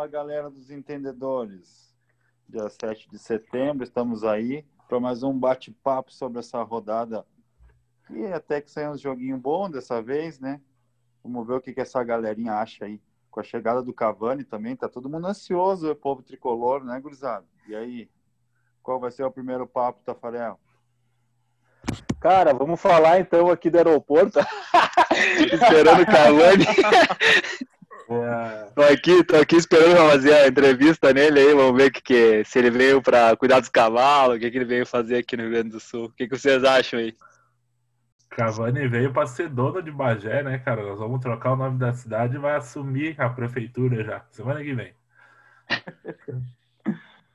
Fala galera dos entendedores. Dia 7 de setembro, estamos aí para mais um bate-papo sobre essa rodada. E até que saiu um joguinho bom dessa vez, né? Vamos ver o que, que essa galerinha acha aí. Com a chegada do Cavani também, tá todo mundo ansioso, o povo tricolor, né, gurizada? E aí, qual vai ser o primeiro papo, Tafarel? Cara, vamos falar então aqui do aeroporto. Esperando o Cavani. É. Tô aqui, tô aqui esperando pra fazer a entrevista nele aí, vamos ver que, que se ele veio para cuidar dos cavalos, o que, que ele veio fazer aqui no Rio Grande do Sul. O que, que vocês acham aí? Cavani veio para ser dono de Bagé, né, cara? Nós vamos trocar o nome da cidade e vai assumir a prefeitura já, semana que vem.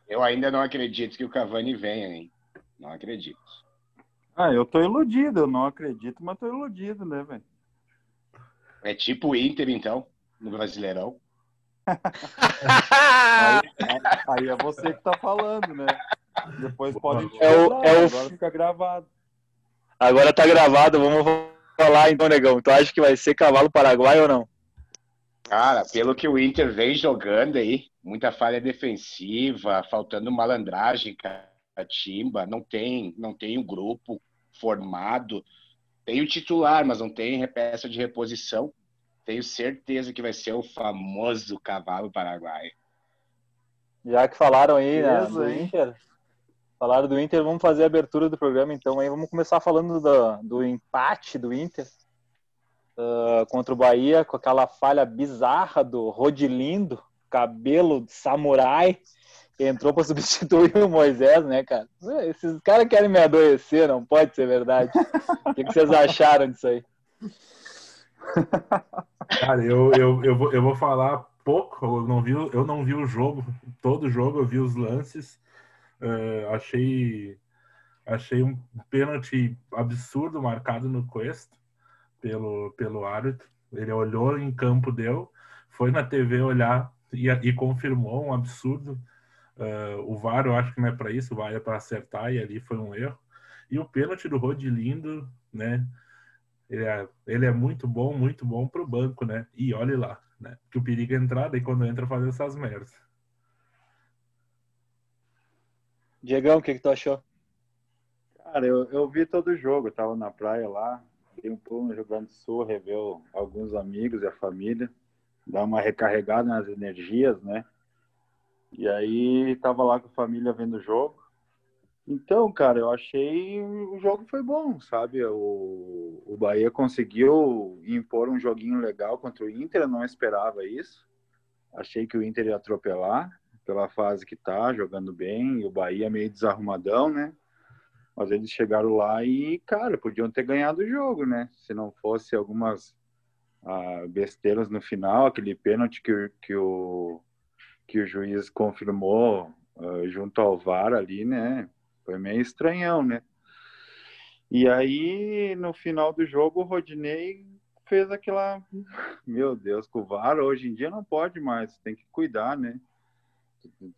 Eu ainda não acredito que o Cavani venha, hein? Não acredito. Ah, eu tô iludido, eu não acredito, mas tô iludido, né, velho? É tipo o Inter, então no Brasileirão. aí, aí, é você que tá falando, né? Depois pode é o, é o... agora fica gravado. Agora tá gravado, vamos falar então, negão. Tu acha que vai ser cavalo paraguai ou não? Cara, pelo que o Inter vem jogando aí, muita falha defensiva, faltando malandragem, timba, não tem, não tem um grupo formado. Tem o titular, mas não tem peça de reposição. Tenho certeza que vai ser o famoso cavalo paraguaio. Já que falaram aí né, do Inter, falaram do Inter, vamos fazer a abertura do programa então aí. Vamos começar falando do, do empate do Inter uh, contra o Bahia, com aquela falha bizarra do Rodilindo, cabelo de samurai, entrou para substituir o Moisés, né, cara? Esses caras querem me adoecer, não pode ser verdade. o que, que vocês acharam disso aí? Cara, eu, eu, eu, vou, eu vou falar pouco, eu não vi, eu não vi o jogo, todo o jogo, eu vi os lances. Uh, achei achei um pênalti absurdo marcado no Quest pelo, pelo árbitro. Ele olhou em campo, deu, foi na TV olhar e, e confirmou um absurdo. Uh, o VAR eu acho que não é para isso, o VAR é para acertar e ali foi um erro. E o pênalti do Rodilindo, né? Ele é, ele é muito bom, muito bom pro banco, né? E olhe lá, né? Que o perigo é entrar, daí quando entra fazer essas merdas. Diegão, o que, que tu achou? Cara, eu, eu vi todo o jogo, eu tava na praia lá, dei um pulo no Rio Grande do Sul, rever alguns amigos e a família, dar uma recarregada nas energias, né? E aí tava lá com a família vendo o jogo. Então, cara, eu achei o jogo foi bom, sabe? O, o Bahia conseguiu impor um joguinho legal contra o Inter, eu não esperava isso. Achei que o Inter ia atropelar pela fase que tá, jogando bem, e o Bahia meio desarrumadão, né? Mas eles chegaram lá e, cara, podiam ter ganhado o jogo, né? Se não fosse algumas ah, besteiras no final, aquele pênalti que, que, o, que o juiz confirmou ah, junto ao VAR ali, né? Foi meio estranhão, né? E aí, no final do jogo, o Rodinei fez aquela. Meu Deus, com o VAR hoje em dia não pode mais, tem que cuidar, né?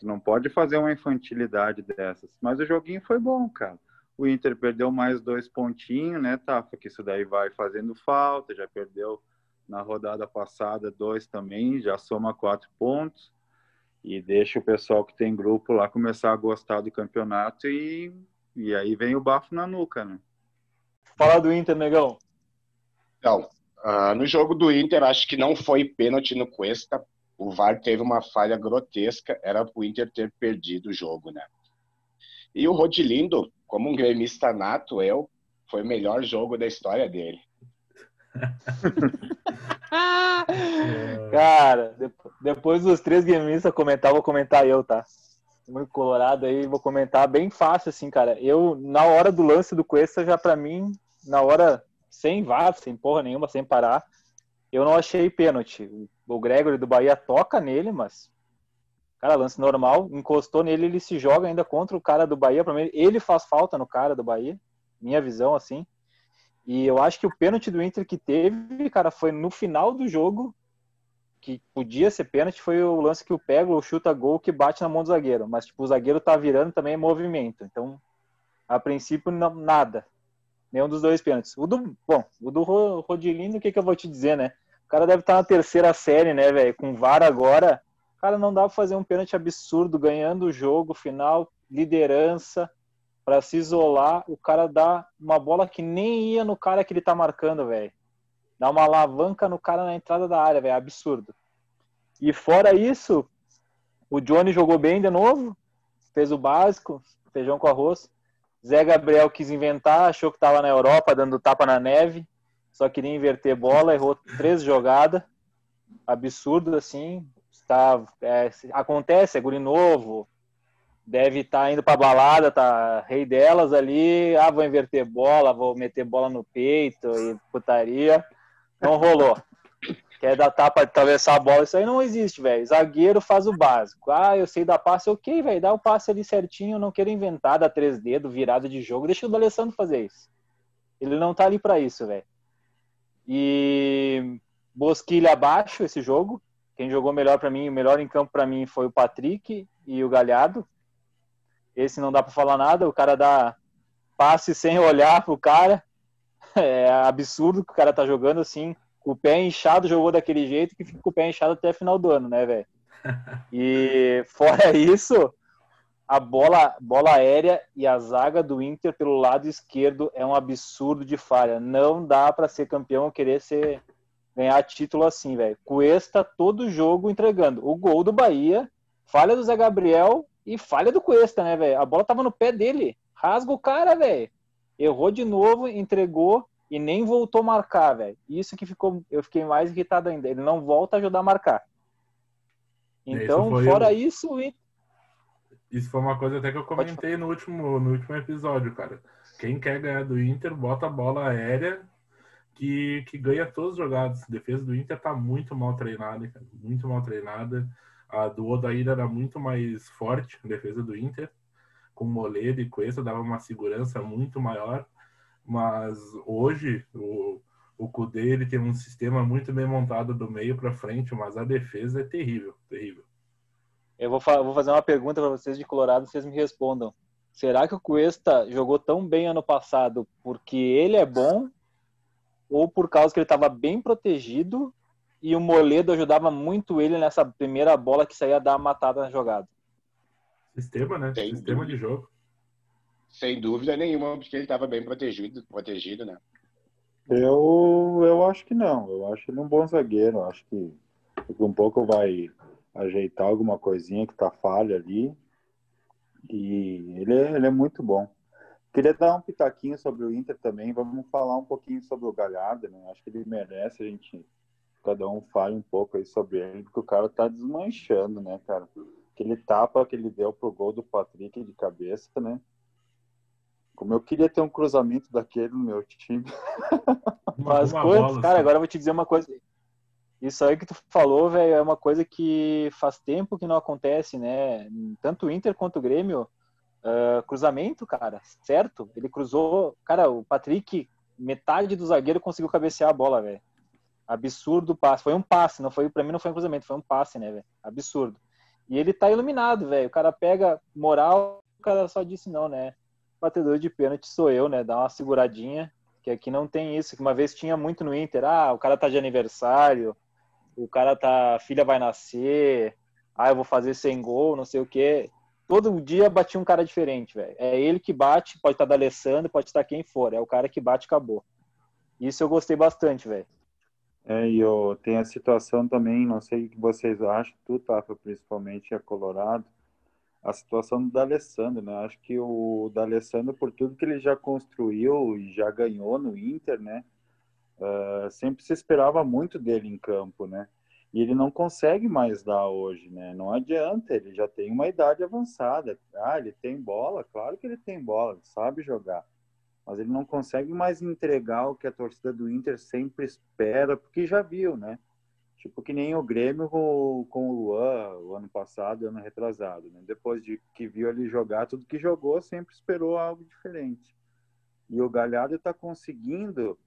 Não pode fazer uma infantilidade dessas. Mas o joguinho foi bom, cara. O Inter perdeu mais dois pontinhos, né, Tafa? Que isso daí vai fazendo falta, já perdeu na rodada passada dois também, já soma quatro pontos e deixa o pessoal que tem grupo lá começar a gostar do campeonato e, e aí vem o bafo na nuca, né? Fala do Inter, negão. Então, uh, no jogo do Inter, acho que não foi pênalti no Cuesta. O VAR teve uma falha grotesca, era o Inter ter perdido o jogo, né? E o Rodilindo, como um gremista nato, eu, foi o melhor jogo da história dele. Cara, depois dos três gameistas comentar, vou comentar eu, tá? Muito colorado aí, vou comentar bem fácil, assim, cara. Eu, na hora do lance do Cuesta, já pra mim, na hora, sem vá, sem porra nenhuma, sem parar, eu não achei pênalti. O Gregory do Bahia toca nele, mas. Cara, lance normal, encostou nele, ele se joga ainda contra o cara do Bahia. Pra mim, ele faz falta no cara do Bahia, minha visão, assim. E eu acho que o pênalti do Inter que teve, cara, foi no final do jogo, que podia ser pênalti, foi o lance que o Pego chuta gol que bate na mão do zagueiro. Mas, tipo, o zagueiro tá virando também em movimento. Então, a princípio, não, nada. Nenhum dos dois pênaltis. O do, bom, o do Rodilino, o que, que eu vou te dizer, né? O cara deve estar tá na terceira série, né, velho? Com VAR agora, Cara, não dá pra fazer um pênalti absurdo ganhando o jogo final, liderança, para se isolar, o cara dá uma bola que nem ia no cara que ele tá marcando, velho. Dá uma alavanca no cara na entrada da área, velho. Absurdo. E fora isso, o Johnny jogou bem de novo, fez o básico, feijão com arroz. Zé Gabriel quis inventar, achou que estava na Europa dando tapa na neve, só queria inverter bola, errou três jogadas. Absurdo, assim. Tá, é, acontece, é guri novo, deve estar tá indo para balada, tá rei delas ali. Ah, vou inverter bola, vou meter bola no peito e putaria. Não rolou. Quer dar tapa de atravessar a bola, isso aí não existe, velho. Zagueiro faz o básico. Ah, eu sei dar passe, ok, velho. Dá o passe ali certinho, não quero inventar, dar três dedos, virada de jogo. Deixa o D'Alessandro fazer isso. Ele não tá ali para isso, velho. E Bosquilha abaixo esse jogo. Quem jogou melhor para mim, o melhor em campo para mim foi o Patrick e o Galhardo. Esse não dá para falar nada, o cara dá passe sem olhar pro cara. É absurdo que o cara tá jogando assim o pé inchado jogou daquele jeito que fica com o pé inchado até final do ano, né, velho? E fora isso, a bola, bola aérea e a zaga do Inter pelo lado esquerdo é um absurdo de falha. Não dá para ser campeão querer ser ganhar título assim, velho. Cuesta todo jogo entregando. O gol do Bahia, falha do Zé Gabriel e falha do Cuesta, né, velho? A bola tava no pé dele. Rasga o cara, velho. Errou de novo, entregou e nem voltou a marcar, velho. Isso que ficou, eu fiquei mais irritado ainda. Ele não volta a ajudar a marcar. Então, fora eu... isso, isso foi uma coisa até que eu comentei no último, no último episódio, cara. Quem quer ganhar do Inter, bota a bola aérea que, que ganha todos os jogados. A defesa do Inter tá muito mal treinada, cara. Muito mal treinada. A do Odair era muito mais forte, a defesa do Inter. Com Moledo e Coessa dava uma segurança muito maior. Mas hoje o, o Kudê ele tem um sistema muito bem montado do meio para frente, mas a defesa é terrível, terrível. Eu vou, vou fazer uma pergunta para vocês de Colorado, vocês me respondam. Será que o Cuesta jogou tão bem ano passado porque ele é bom ou por causa que ele estava bem protegido e o Moledo ajudava muito ele nessa primeira bola que saía dar matada na jogada? Sistema, né? Tem Sistema de jogo. Sem dúvida nenhuma, porque ele estava bem protegido, protegido, né? Eu, eu acho que não. Eu acho ele um bom zagueiro. Eu acho que um pouco vai ajeitar alguma coisinha que tá falha ali. E ele é, ele é muito bom. Queria dar um pitaquinho sobre o Inter também. Vamos falar um pouquinho sobre o Galhardo, né? Acho que ele merece a gente cada um fale um pouco aí sobre ele, porque o cara tá desmanchando, né, cara? Aquele tapa que ele deu pro gol do Patrick de cabeça, né? Como eu queria ter um cruzamento daquele no meu time. Mas quantos, cara, assim. agora eu vou te dizer uma coisa. Isso aí que tu falou, velho, é uma coisa que faz tempo que não acontece, né? Tanto o Inter quanto o Grêmio. Uh, cruzamento, cara, certo? Ele cruzou. Cara, o Patrick, metade do zagueiro conseguiu cabecear a bola, velho. Absurdo passe. Foi um passe, não foi, pra mim não foi um cruzamento, foi um passe, né, velho? Absurdo. E ele tá iluminado, velho. O cara pega moral, o cara só disse não, né? batedor de pênalti sou eu, né? Dá uma seguradinha, que aqui não tem isso, que uma vez tinha muito no Inter, ah, o cara tá de aniversário, o cara tá, filha vai nascer, ah, eu vou fazer sem gol, não sei o quê. Todo dia batia um cara diferente, velho. É ele que bate, pode estar tá da Alessandro, pode estar quem for, é o cara que bate acabou. Isso eu gostei bastante, velho. É, e eu, tem a situação também, não sei o que vocês acham, tu, Tafa, principalmente, é Colorado, a situação do D'Alessandro, né? Acho que o D'Alessandro, por tudo que ele já construiu e já ganhou no Inter, né? Uh, sempre se esperava muito dele em campo, né? E ele não consegue mais dar hoje, né? Não adianta, ele já tem uma idade avançada. Ah, ele tem bola? Claro que ele tem bola, sabe jogar. Mas ele não consegue mais entregar o que a torcida do Inter sempre espera, porque já viu, né? Tipo que nem o Grêmio com, com o Luan o ano passado, ano retrasado. Né? Depois de que viu ele jogar, tudo que jogou sempre esperou algo diferente. E o Galhardo está conseguindo,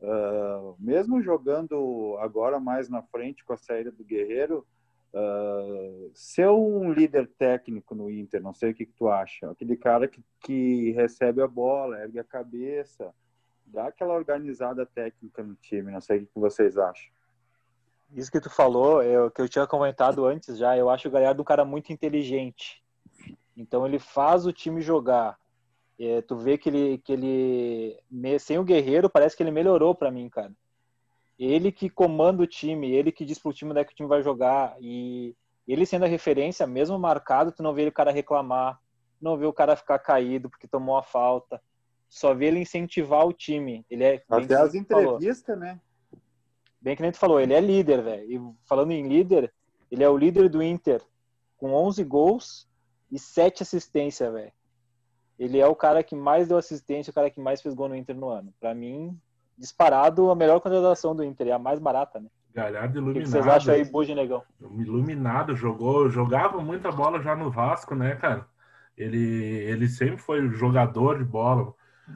uh, mesmo jogando agora mais na frente com a saída do Guerreiro, uh, ser um líder técnico no Inter. Não sei o que, que tu acha. Aquele cara que, que recebe a bola, ergue a cabeça, dá aquela organizada técnica no time. Não sei o que, que vocês acham. Isso que tu falou, é o que eu tinha comentado antes já. Eu acho o Galhardo um cara muito inteligente. Então ele faz o time jogar. É, tu vê que ele, que ele, sem o Guerreiro, parece que ele melhorou para mim, cara. Ele que comanda o time, ele que diz pro time onde é que o time vai jogar. E ele sendo a referência, mesmo marcado, tu não vê o cara reclamar, não vê o cara ficar caído porque tomou a falta. Só vê ele incentivar o time. Ele é até as entrevistas, né? Bem que nem tu falou, ele é líder, velho. E falando em líder, ele é o líder do Inter com 11 gols e 7 assistências, velho. Ele é o cara que mais deu assistência, o cara que mais fez gol no Inter no ano. Para mim, disparado a melhor contratação do Inter, é a mais barata, né? Galhardo iluminado. O que vocês acham aí, Boja Negão? Iluminado, jogou, jogava muita bola já no Vasco, né, cara? Ele, ele sempre foi jogador de bola.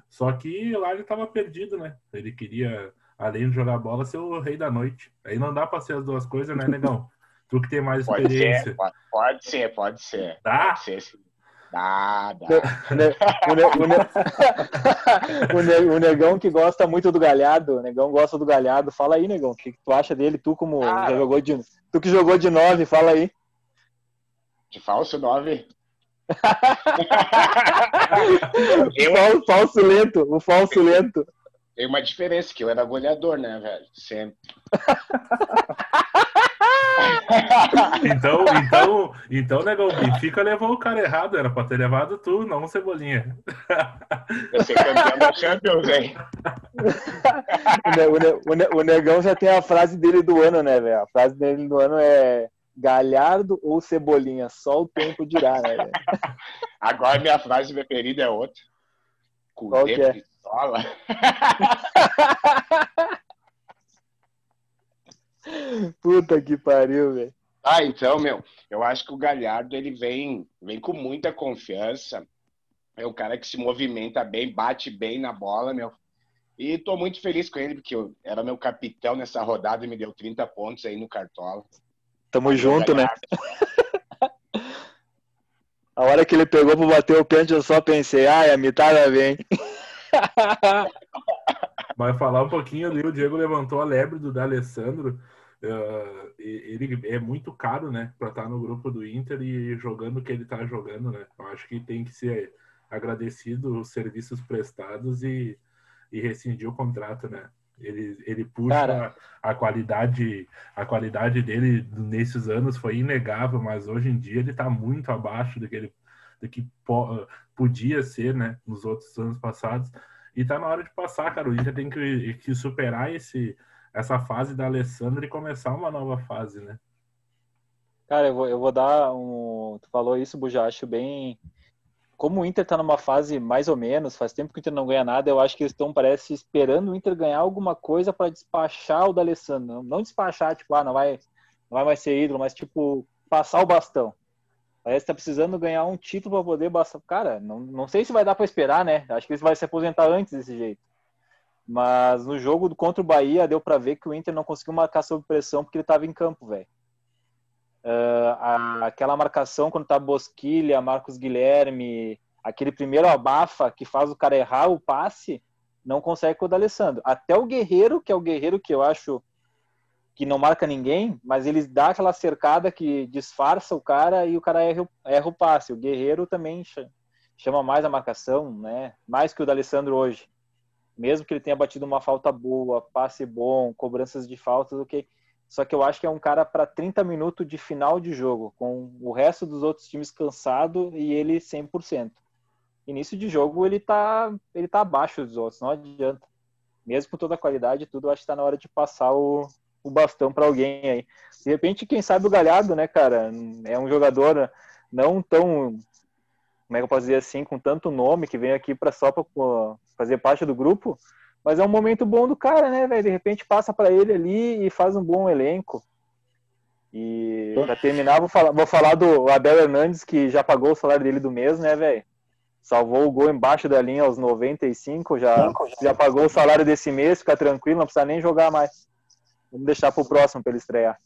Só que lá ele tava perdido, né? Ele queria além de jogar bola, ser o rei da noite. Aí não dá pra ser as duas coisas, né, negão? Tu que tem mais experiência. Pode ser, pode, ser, pode ser. Dá? Pode ser, sim. Dá, dá. O, negão que gosta muito do galhado, o negão gosta do galhado. Fala aí, negão, o que, tu acha dele? Tu como ah, já jogou de. Tu que jogou de nove, fala aí. De falso nove? o falso lento, o falso lento. Tem uma diferença, que eu era goleador, né, velho? Sempre. então, então, então, negão, o Benfica levou o cara errado, era pra ter levado tu, não o Cebolinha. Eu ser campeão da Champions, hein? o, ne o, o, Negão já tem a frase dele do ano, né, velho? A frase dele do ano é Galhardo ou Cebolinha, só o tempo dirá, né, Agora minha frase preferida é outra. Qual que é? Pistola. Puta que pariu, velho. Ah, então, meu, eu acho que o Galhardo ele vem, vem com muita confiança. É um cara que se movimenta bem, bate bem na bola, meu. E tô muito feliz com ele, porque eu era meu capitão nessa rodada e me deu 30 pontos aí no Cartola. Tamo junto, né? A hora que ele pegou pra bater o pênalti, eu só pensei, ai, a mitada vem. Mas falar um pouquinho ali, o Diego levantou a lebre do D'Alessandro. Uh, ele é muito caro, né, para estar tá no grupo do Inter e jogando o que ele está jogando, né? Eu acho que tem que ser agradecido os serviços prestados e, e rescindir o contrato, né? Ele, ele puxa Cara, a qualidade a qualidade dele nesses anos foi inegável, mas hoje em dia ele está muito abaixo do que ele que po podia ser, né, nos outros anos passados. E tá na hora de passar, cara. O Inter tem que, que superar esse, essa fase da Alessandra e começar uma nova fase, né? Cara, eu vou, eu vou dar um. Tu falou isso, Buja, acho bem. Como o Inter tá numa fase mais ou menos, faz tempo que o Inter não ganha nada, eu acho que eles estão, parece, esperando o Inter ganhar alguma coisa para despachar o da Alessandro. Não despachar, tipo, ah, não vai, não vai mais ser ídolo, mas, tipo, passar o bastão. Parece que tá precisando ganhar um título para poder. Cara, não, não sei se vai dar para esperar, né? Acho que ele vai se aposentar antes desse jeito. Mas no jogo contra o Bahia deu para ver que o Inter não conseguiu marcar sob pressão porque ele estava em campo, velho. Uh, aquela marcação quando tá Bosquilha, Marcos Guilherme, aquele primeiro abafa que faz o cara errar o passe, não consegue com o D'Alessandro. Até o Guerreiro, que é o Guerreiro que eu acho que não marca ninguém, mas eles dá aquela cercada que disfarça o cara e o cara erra, erra o passe. O Guerreiro também chama mais a marcação, né? Mais que o D'Alessandro hoje. Mesmo que ele tenha batido uma falta boa, passe bom, cobranças de faltas, ok. Só que eu acho que é um cara para 30 minutos de final de jogo, com o resto dos outros times cansado e ele 100%. Início de jogo ele tá, ele tá abaixo dos outros, não adianta. Mesmo com toda a qualidade e tudo, acho que está na hora de passar o, o bastão para alguém aí. De repente, quem sabe o Galhardo, né, cara? É um jogador não tão, como é que eu posso dizer assim, com tanto nome que vem aqui para só para fazer parte do grupo, mas é um momento bom do cara, né, velho? De repente passa para ele ali e faz um bom elenco. E para terminar, vou falar, vou falar do Abel Hernandes, que já pagou o salário dele do mês, né, velho? Salvou o gol embaixo da linha aos 95, já, já pagou o salário desse mês, fica tranquilo, não precisa nem jogar mais. Vamos deixar para o próximo para ele estrear.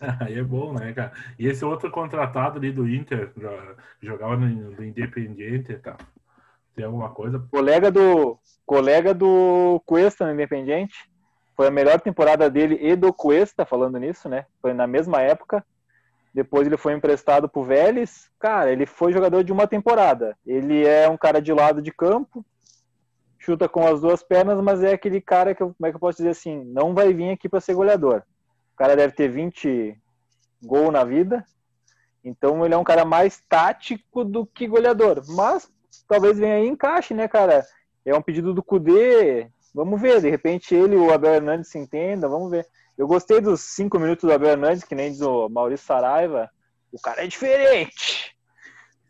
Aí é bom, né, cara? E esse outro contratado ali do Inter, jogava no, do Independiente, tá? Tem alguma coisa? Colega do colega do Cuesta no Independiente. foi a melhor temporada dele e do Cuesta, falando nisso, né? Foi na mesma época. Depois ele foi emprestado pro Vélez. Cara, ele foi jogador de uma temporada. Ele é um cara de lado de campo, chuta com as duas pernas, mas é aquele cara que, eu, como é que eu posso dizer assim, não vai vir aqui para ser goleador. O cara deve ter 20 gol na vida, então ele é um cara mais tático do que goleador. Mas talvez venha aí encaixe, né, cara? É um pedido do Cudê. Vamos ver, de repente ele e o Abel Hernandes se entendam, vamos ver. Eu gostei dos cinco minutos do Abel Hernandes, que nem diz o Maurício Saraiva. O cara é diferente.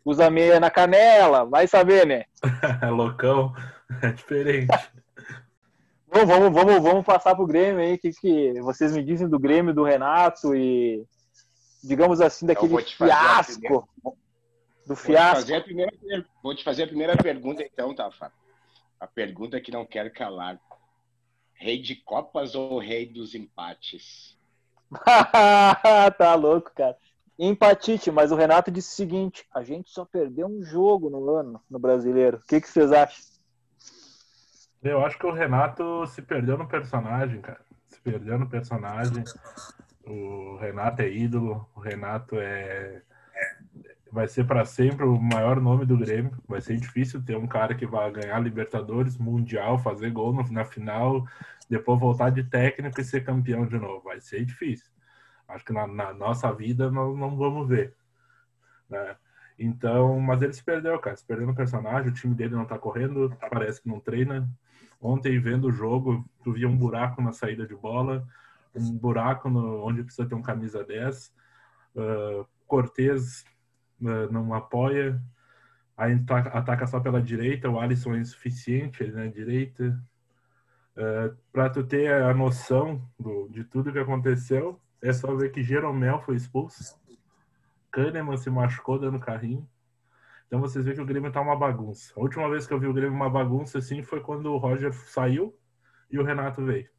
Usa meia na canela, vai saber, né? É loucão, é diferente. Bom, vamos, vamos, vamos passar pro Grêmio aí. O que, que vocês me dizem do Grêmio, do Renato e, digamos assim, daquele fiasco? Do fiasco. Vou te, primeira, vou te fazer a primeira pergunta, então, tá, Fábio? A pergunta que não quero calar. Rei de Copas ou rei dos empates? tá louco, cara. Empatite, mas o Renato disse o seguinte: a gente só perdeu um jogo no ano no brasileiro. O que, que vocês acham? Eu acho que o Renato se perdeu no personagem, cara. Se perdeu no personagem. O Renato é ídolo, o Renato é. Vai ser para sempre o maior nome do Grêmio. Vai ser difícil ter um cara que vai ganhar Libertadores, Mundial, fazer gol na final, depois voltar de técnico e ser campeão de novo. Vai ser difícil. Acho que na, na nossa vida nós não vamos ver. Né? Então, mas ele se perdeu, cara. Se perdeu no personagem, o time dele não tá correndo, parece que não treina. Ontem, vendo o jogo, tu via um buraco na saída de bola, um buraco no, onde precisa ter um camisa 10. Uh, Cortez uh, não apoia, aí ataca, ataca, só pela direita, o Alisson é insuficiente ele na direita. Uh, para tu ter a noção do, de tudo que aconteceu, é só ver que Jeromel foi expulso, Kahneman se machucou dando carrinho, então vocês veem que o Grêmio tá uma bagunça. A última vez que eu vi o Grêmio uma bagunça assim foi quando o Roger saiu e o Renato veio.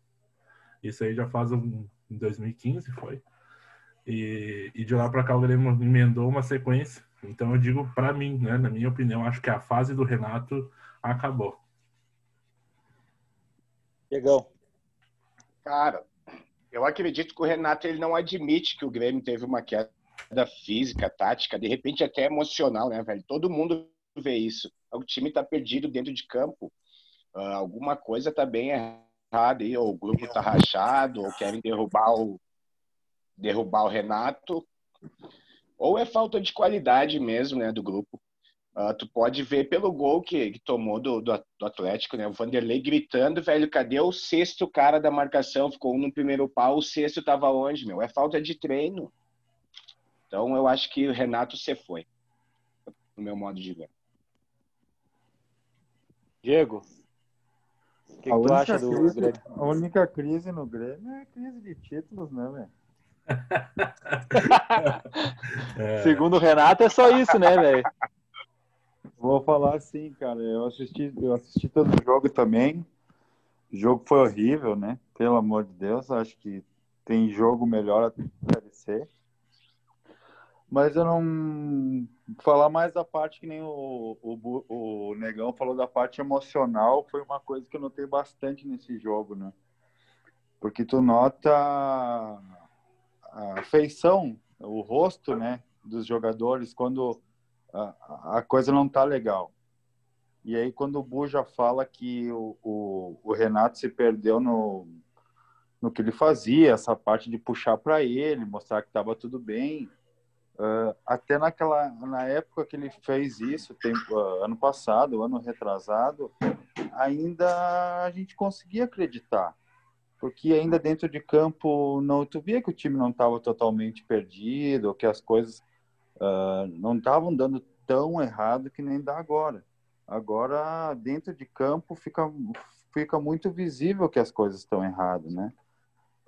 Isso aí já faz um em 2015 foi. E, e de lá para cá o Grêmio emendou uma sequência. Então eu digo para mim, né, na minha opinião, acho que a fase do Renato acabou. Legal. Cara, eu acredito que o Renato ele não admite que o Grêmio teve uma queda da física, tática, de repente até emocional, né, velho? Todo mundo vê isso. O time tá perdido dentro de campo. Uh, alguma coisa tá bem errada aí, ou o grupo tá rachado, ou querem derrubar o derrubar o Renato, ou é falta de qualidade mesmo, né, do grupo. Uh, tu pode ver pelo gol que, que tomou do, do, do, Atlético, né? O Vanderlei gritando, velho, cadê o sexto cara da marcação? Ficou um no primeiro pau, o sexto tava onde, meu? É falta de treino. Então, eu acho que o Renato se foi, no meu modo de ver. Diego, o que, que tu acha do crise, Grêmio? A única crise no Grêmio é a crise de títulos, né, velho? é. Segundo o Renato, é só isso, né, velho? Vou falar assim, cara. Eu assisti, eu assisti todo o jogo também. O jogo foi horrível, né? Pelo amor de Deus, acho que tem jogo melhor até deve ser. Mas eu não falar mais da parte que nem o, o, o Negão falou da parte emocional, foi uma coisa que eu notei bastante nesse jogo, né? Porque tu nota a feição, o rosto, né, dos jogadores quando a, a coisa não tá legal. E aí quando o Buja fala que o, o, o Renato se perdeu no, no que ele fazia, essa parte de puxar para ele, mostrar que estava tudo bem, Uh, até naquela na época que ele fez isso, tempo, uh, ano passado, ano retrasado, ainda a gente conseguia acreditar, porque ainda dentro de campo não tu via que o time não estava totalmente perdido, que as coisas uh, não estavam dando tão errado que nem dá agora. Agora dentro de campo fica fica muito visível que as coisas estão erradas, né?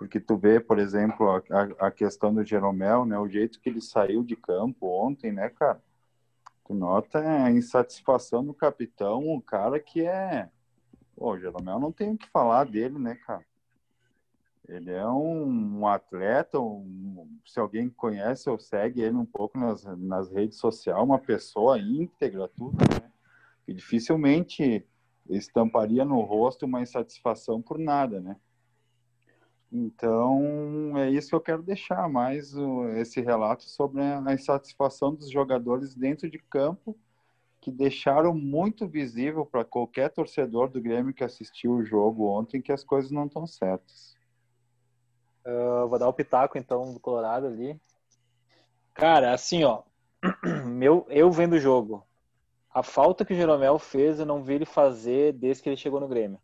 Porque tu vê, por exemplo, a, a, questão do Jeromel, né, o jeito que ele saiu de campo ontem, né, cara, tu nota a insatisfação do capitão, o cara que é, pô, o Jeromel não tem o que falar dele, né, cara, ele é um, um atleta, um, se alguém conhece ou segue ele um pouco nas, nas redes sociais, uma pessoa íntegra, tudo, né, que dificilmente estamparia no rosto uma insatisfação por nada, né, Então, é isso que eu quero deixar, mais esse relato sobre a insatisfação dos jogadores dentro de campo, que deixaram muito visível para qualquer torcedor do Grêmio que assistiu o jogo ontem que as coisas não estão certas. Uh, vou dar o pitaco, então, do Colorado ali. Cara, assim, ó, meu, eu vendo o jogo, a falta que o Jeromel fez, eu não vi ele fazer desde que ele chegou no Grêmio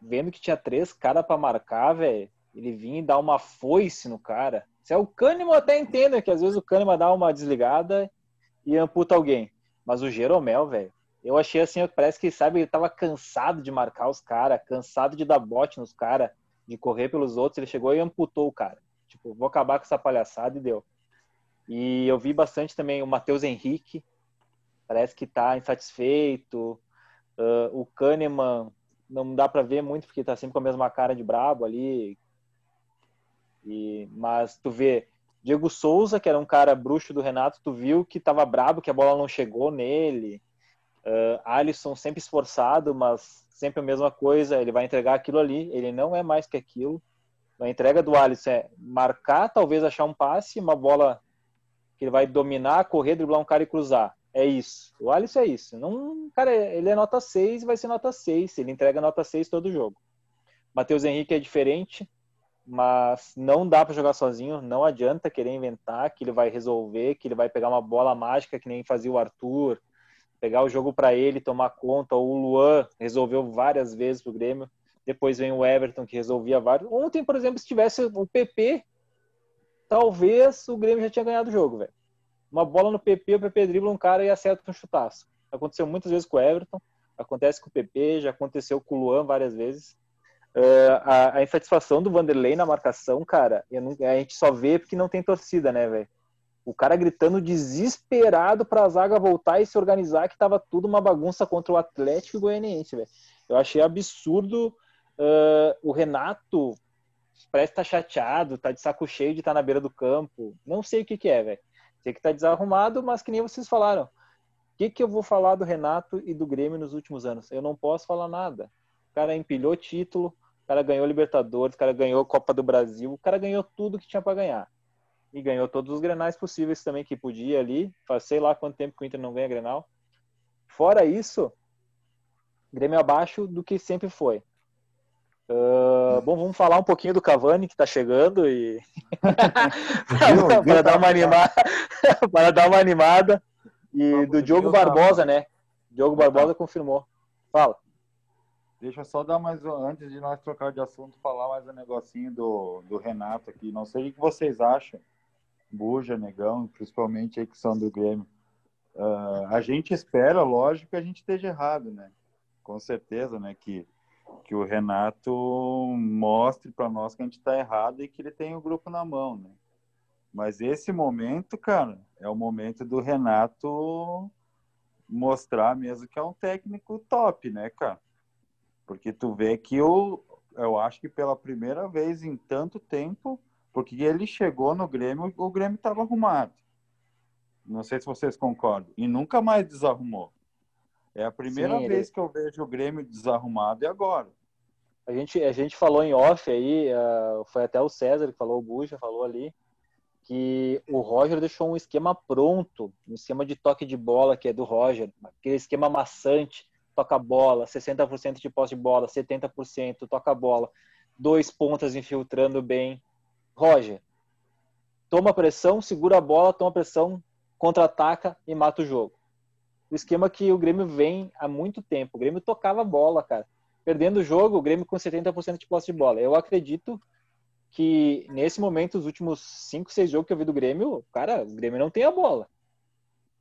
vendo que tinha três caras para marcar, velho, ele vinha e dar uma foice no cara. Se é o eu até entendo que às vezes o Kahneman dá uma desligada e amputa alguém. Mas o Jeromel, velho, eu achei assim, parece que, sabe, ele tava cansado de marcar os caras, cansado de dar bote nos caras, de correr pelos outros. Ele chegou e amputou o cara. Tipo, vou acabar com essa palhaçada e deu. E eu vi bastante também o Matheus Henrique, parece que tá insatisfeito. Uh, o Kahneman não dá para ver muito porque tá sempre com a mesma cara de brabo ali. E, mas tu vê Diego Souza, que era um cara bruxo do Renato, tu viu que tava brabo, que a bola não chegou nele. Uh, Alisson sempre esforçado, mas sempre a mesma coisa, ele vai entregar aquilo ali, ele não é mais que aquilo. A entrega do Alisson é marcar, talvez achar um passe, uma bola que ele vai dominar, correr, driblar um cara e cruzar. É isso. O Alisson é isso. Não, cara, ele é nota 6 vai ser nota 6. Ele entrega nota 6 todo jogo. Matheus Henrique é diferente, mas não dá para jogar sozinho. Não adianta querer inventar que ele vai resolver, que ele vai pegar uma bola mágica que nem fazia o Arthur, pegar o jogo para ele, tomar conta. O Luan resolveu várias vezes pro Grêmio. Depois vem o Everton que resolvia vários. Ontem, por exemplo, se tivesse o PP, talvez o Grêmio já tinha ganhado o jogo, velho uma bola no PP, o PP dribla um cara e acerta um chutaço. Aconteceu muitas vezes com o Everton, acontece com o PP, já aconteceu com o Luan várias vezes. Uh, a, a, insatisfação do Vanderlei na marcação, cara, não, a gente só vê porque não tem torcida, né, velho? O cara gritando desesperado para a zaga voltar e se organizar, que tava tudo uma bagunça contra o Atlético Goianiense, velho. Eu achei absurdo uh, o Renato parece estar tá chateado, tá de saco cheio de estar tá na beira do campo. Não sei o que que é, velho. Tem que tá desarrumado, mas que nem vocês falaram. O que, que eu vou falar do Renato e do Grêmio nos últimos anos? Eu não posso falar nada. O cara empilhou título, o cara ganhou Libertadores, o cara ganhou Copa do Brasil, o cara ganhou tudo que tinha para ganhar. E ganhou todos os grenais possíveis também que podia ali. Faz sei lá quanto tempo que o Inter não ganha grenal. Fora isso, Grêmio abaixo do que sempre foi. Uh, bom, vamos falar um pouquinho do Cavani que está chegando e para dar uma animada, para dar uma animada e do Diogo Barbosa, né? Diogo Barbosa confirmou. Fala. Deixa eu só dar mais antes de nós trocar de assunto, falar mais um negocinho do, do Renato aqui. Não sei o que vocês acham, Buja, Negão, principalmente aí que são do Grêmio. Uh, a gente espera, lógico, que a gente esteja errado, né? Com certeza, né? Que que o Renato mostre para nós que a gente está errado e que ele tem o grupo na mão, né? Mas esse momento, cara, é o momento do Renato mostrar mesmo que é um técnico top, né, cara? Porque tu vê que eu, eu acho que pela primeira vez em tanto tempo, porque ele chegou no Grêmio, o Grêmio estava arrumado. Não sei se vocês concordam. E nunca mais desarrumou. É a primeira Sim, vez ele... que eu vejo o Grêmio desarrumado e agora. A gente, a gente falou em off aí, uh, foi até o César que falou, o Buja falou ali, que o Roger deixou um esquema pronto, um esquema de toque de bola que é do Roger, aquele esquema maçante, toca bola, 60% de posse de bola, 70%, toca bola, dois pontas infiltrando bem. Roger, toma pressão, segura a bola, toma pressão, contra-ataca e mata o jogo o esquema que o Grêmio vem há muito tempo. O Grêmio tocava bola, cara. Perdendo o jogo, o Grêmio com 70% de posse de bola. Eu acredito que nesse momento, os últimos 5, 6 jogos que eu vi do Grêmio, cara, o Grêmio não tem a bola.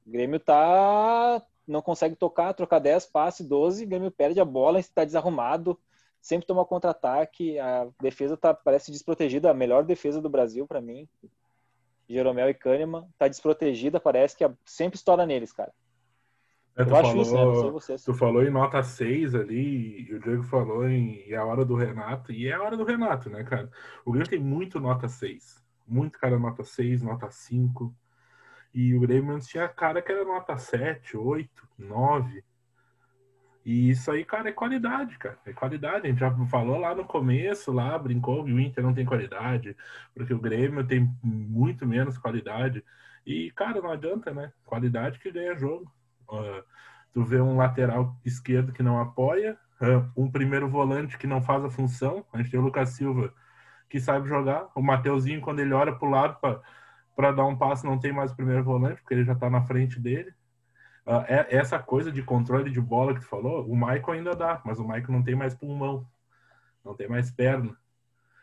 O Grêmio tá. não consegue tocar, trocar 10, passe 12, o Grêmio perde a bola, está desarrumado, sempre toma contra-ataque, a defesa tá, parece desprotegida, a melhor defesa do Brasil para mim. Jeromel e Kahneman tá desprotegida, parece que sempre estoura neles, cara. É, tu, falou, isso, né? tu falou em nota 6 ali, e o Diego falou em é a hora do Renato, e é a hora do Renato, né, cara? O Grêmio tem muito nota 6. Muito cara nota 6, nota 5. E o Grêmio tinha cara que era nota 7, 8, 9. E isso aí, cara, é qualidade, cara. É qualidade. A gente já falou lá no começo, lá, brincou que o Inter não tem qualidade, porque o Grêmio tem muito menos qualidade. E, cara, não adianta, né? Qualidade que ganha jogo. Tu vê um lateral esquerdo que não apoia, um primeiro volante que não faz a função. A gente tem o Lucas Silva que sabe jogar. O Mateuzinho, quando ele olha pro lado para dar um passo, não tem mais o primeiro volante, porque ele já tá na frente dele. Uh, é, essa coisa de controle de bola que tu falou, o Michael ainda dá, mas o Michael não tem mais pulmão, não tem mais perna.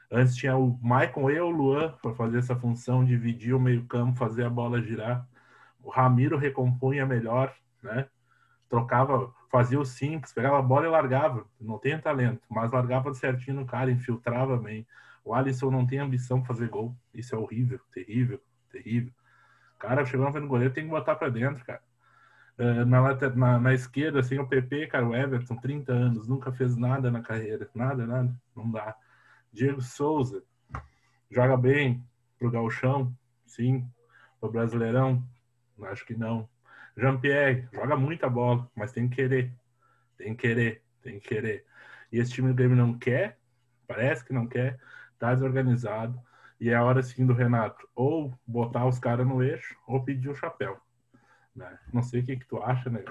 Antes tinha o Michael e o Luan para fazer essa função, dividir o meio-campo, fazer a bola girar. O Ramiro recompunha melhor, né? Trocava, fazia o simples, pegava a bola e largava. Não tem talento, mas largava certinho no cara, infiltrava bem. O Alisson não tem ambição para fazer gol. Isso é horrível, terrível, terrível. Cara, chegou no goleiro, tem que botar para dentro, cara. Eh, na, na, na, esquerda, assim, o PP, cara, o Everton, 30 anos, nunca fez nada na carreira. Nada, nada. Não dá. Diego Souza, joga bem pro Galchão, sim. Pro Brasileirão, acho que não. Jean-Pierre, joga muita bola, mas tem que querer. Tem que querer, tem que querer. E esse time do Grêmio não quer, parece que não quer, tá desorganizado. E é a hora, sim, do Renato ou botar os caras no eixo ou pedir o chapéu. Né? Não sei o que, que tu acha, né?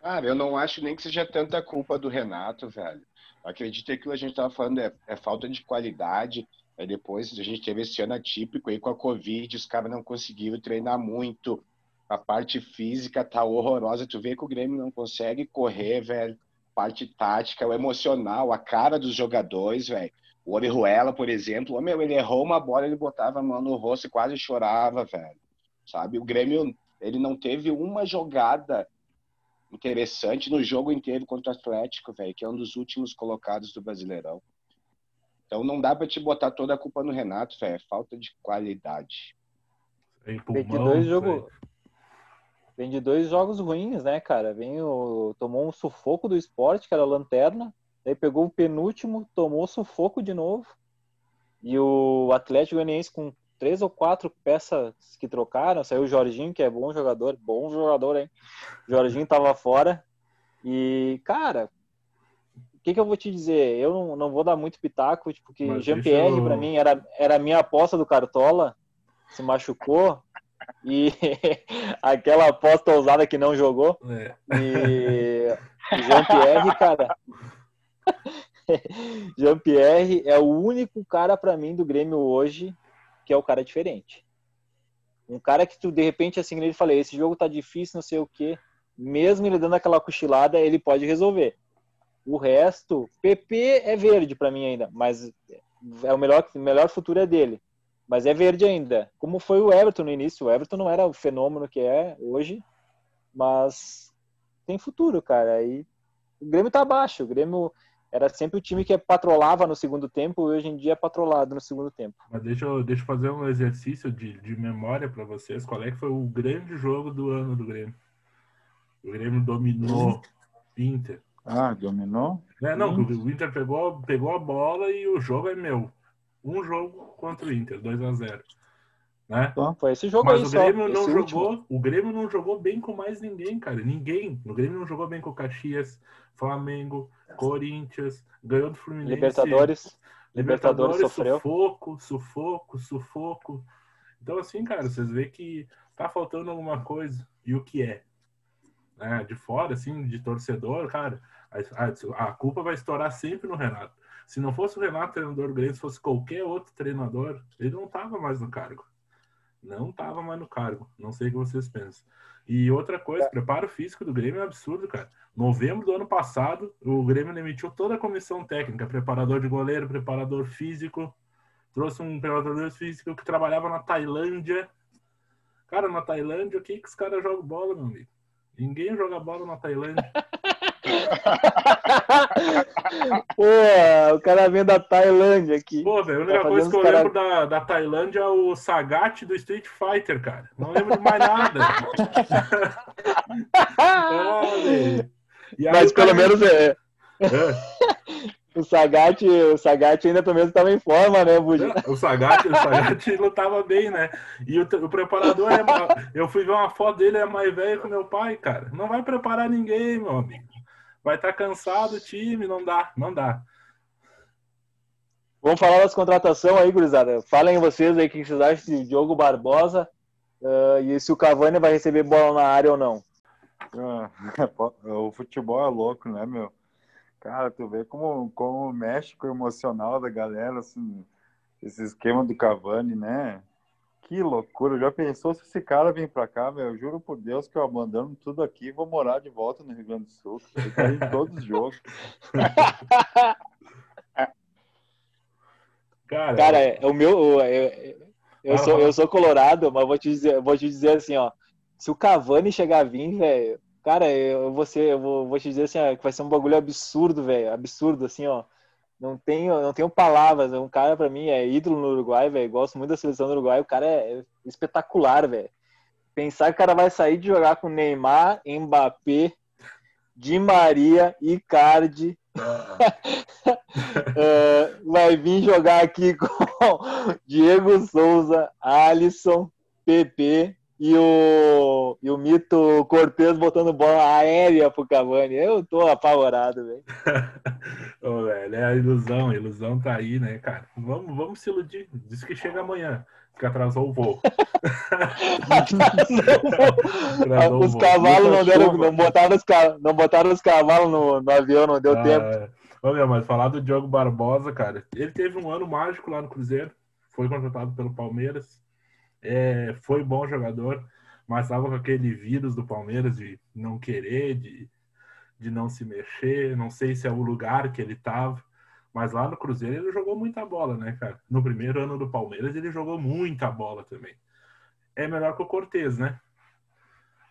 Cara, eu não acho nem que seja tanta culpa do Renato, velho. Acredito que o que a gente estava falando é, é, falta de qualidade. Aí depois a gente teve esse ano atípico aí com a Covid, os caras não conseguiram treinar muito. A parte física tá horrorosa. Tu vê que o Grêmio não consegue correr, velho. Parte tática, o emocional, a cara dos jogadores, velho. O Orejuela, por exemplo, oh, meu, ele errou uma bola, ele botava a mão no rosto e quase chorava, velho. Sabe? O Grêmio ele não teve uma jogada interessante no jogo inteiro contra o Atlético, velho, que é um dos últimos colocados do Brasileirão. Então não dá para te botar toda a culpa no Renato, velho, é falta de qualidade. Vem de dois jogos Vem de dois jogos ruins, né, cara? Vem o... Tomou um sufoco do esporte, que era a lanterna. Aí pegou o penúltimo, tomou sufoco de novo. E o Atlético Goianiense com três ou quatro peças que trocaram. Saiu o Jorginho, que é bom jogador, bom jogador, hein? O Jorginho tava fora. E, cara, o que, que eu vou te dizer? Eu não, não vou dar muito pitaco, tipo, porque Jean-Pierre, eu... para mim, era, era a minha aposta do Cartola, se machucou. E aquela aposta ousada que não jogou. É. E Jean-Pierre, cara. Jean-Pierre é o único cara para mim do Grêmio hoje que é o cara diferente. Um cara que tu, de repente, assim, ele falei, esse jogo tá difícil, não sei o quê. Mesmo ele dando aquela cochilada, ele pode resolver. O resto, PP é verde para mim ainda, mas é o melhor, o melhor futuro é dele. Mas é verde ainda. Como foi o Everton no início. O Everton não era o fenômeno que é hoje, mas tem futuro, cara. E o Grêmio tá abaixo. O Grêmio era sempre o time que patrolava no segundo tempo e hoje em dia é patrolado no segundo tempo. Mas deixa eu, deixa eu fazer um exercício de, de memória para vocês. Qual é que foi o grande jogo do ano do Grêmio? O Grêmio dominou Inter. Ah, dominou? É, não, o Inter pegou, pegou a bola e o jogo é meu. Um jogo contra o Inter, 2 a 0 né? Então, foi esse jogo Mas aí o Grêmio só, não jogou, último. o Grêmio não jogou bem com mais ninguém, cara. Ninguém. O Grêmio não jogou bem com o Caxias, Flamengo, Corinthians, ganhou do Fluminense. Libertadores. Libertadores, Libertadores sofreu. Sufoco, sufoco, sufoco. Então, assim, cara, vocês veem que tá faltando alguma coisa. E o que é? Né? De fora, assim, de torcedor, cara, a, a, culpa vai estourar sempre no Renato. Se não fosse o Renato treinador do Grêmio, se fosse qualquer outro treinador, ele não tava mais no cargo. Não tava mais no cargo. Não sei o que vocês pensam. E outra coisa, é. preparo físico do Grêmio é absurdo, cara. Novembro do ano passado, o Grêmio demitiu toda a comissão técnica, preparador de goleiro, preparador físico. Trouxe um preparador físico que trabalhava na Tailândia. Cara, na Tailândia, o que, que os caras jogam bola, meu amigo? Ninguém joga bola na Tailândia. Pô, o cara vem da Tailândia aqui. Pô, velho, a única tá coisa que eu cara... lembro da, da Tailândia é o Sagat do Street Fighter, cara. Não lembro mais nada. Mas pelo menos é. é. O Sagat, o Sagat ainda pelo menos estava em forma, né, Bugi? O Sagat, o Sagat lutava bem, né? E o, o preparador, é, eu fui ver uma foto dele, é mais velho que meu pai, cara. Não vai preparar ninguém, meu amigo. Vai estar tá cansado o time, não dá, não dá. Vamos falar das contratações aí, gurizada. Falem vocês aí o que vocês acham de Diogo Barbosa uh, e se o Cavani vai receber bola na área ou não. Ah, o futebol é louco, né, meu? Cara, tu vê como, como mexe com o emocional da galera, assim, esse esquema do Cavani, né? Que loucura. Já pensou se esse cara vem pra cá, meu? Eu juro por Deus que eu abandono tudo aqui e vou morar de volta no Rio Grande do Sul. Ficar em todos os jogos. Cara, cara é, o meu. Eu, eu, sou, eu sou colorado, mas vou te dizer, vou te dizer assim, ó. Se o Cavani chegar a vir, velho, cara, eu vou, ser, eu vou, vou te dizer assim, ó, que vai ser um bagulho absurdo, velho. Absurdo, assim, ó. Não tenho, não tenho palavras. Um cara, para mim, é ídolo no Uruguai, velho. Gosto muito da seleção do Uruguai. O cara é espetacular, velho. Pensar que o cara vai sair de jogar com Neymar, Mbappé, Di Maria, Icardi. é, vai vir jogar aqui com Diego Souza, Alisson, PP, e o, e o Mito Cortez botando bola aérea pro Cavani. Eu tô apavorado, velho. Ô, velho, é a ilusão, a ilusão tá aí, né, cara? Vamos, vamos se iludir. Diz que chega amanhã, que atrasou o voo. atrasou os cavalos não deram, não botaram os, não botaram os cavalos no, no avião, não deu ah, tempo. É. Ô, meu, mas falar do Diogo Barbosa, cara, ele teve um ano mágico lá no Cruzeiro, foi contratado pelo Palmeiras é, foi bom jogador, mas estava com aquele vírus do Palmeiras de não querer, de, de não se mexer. Não sei se é o lugar que ele estava, mas lá no Cruzeiro ele jogou muita bola, né, cara? No primeiro ano do Palmeiras ele jogou muita bola também. É melhor que o Cortez, né?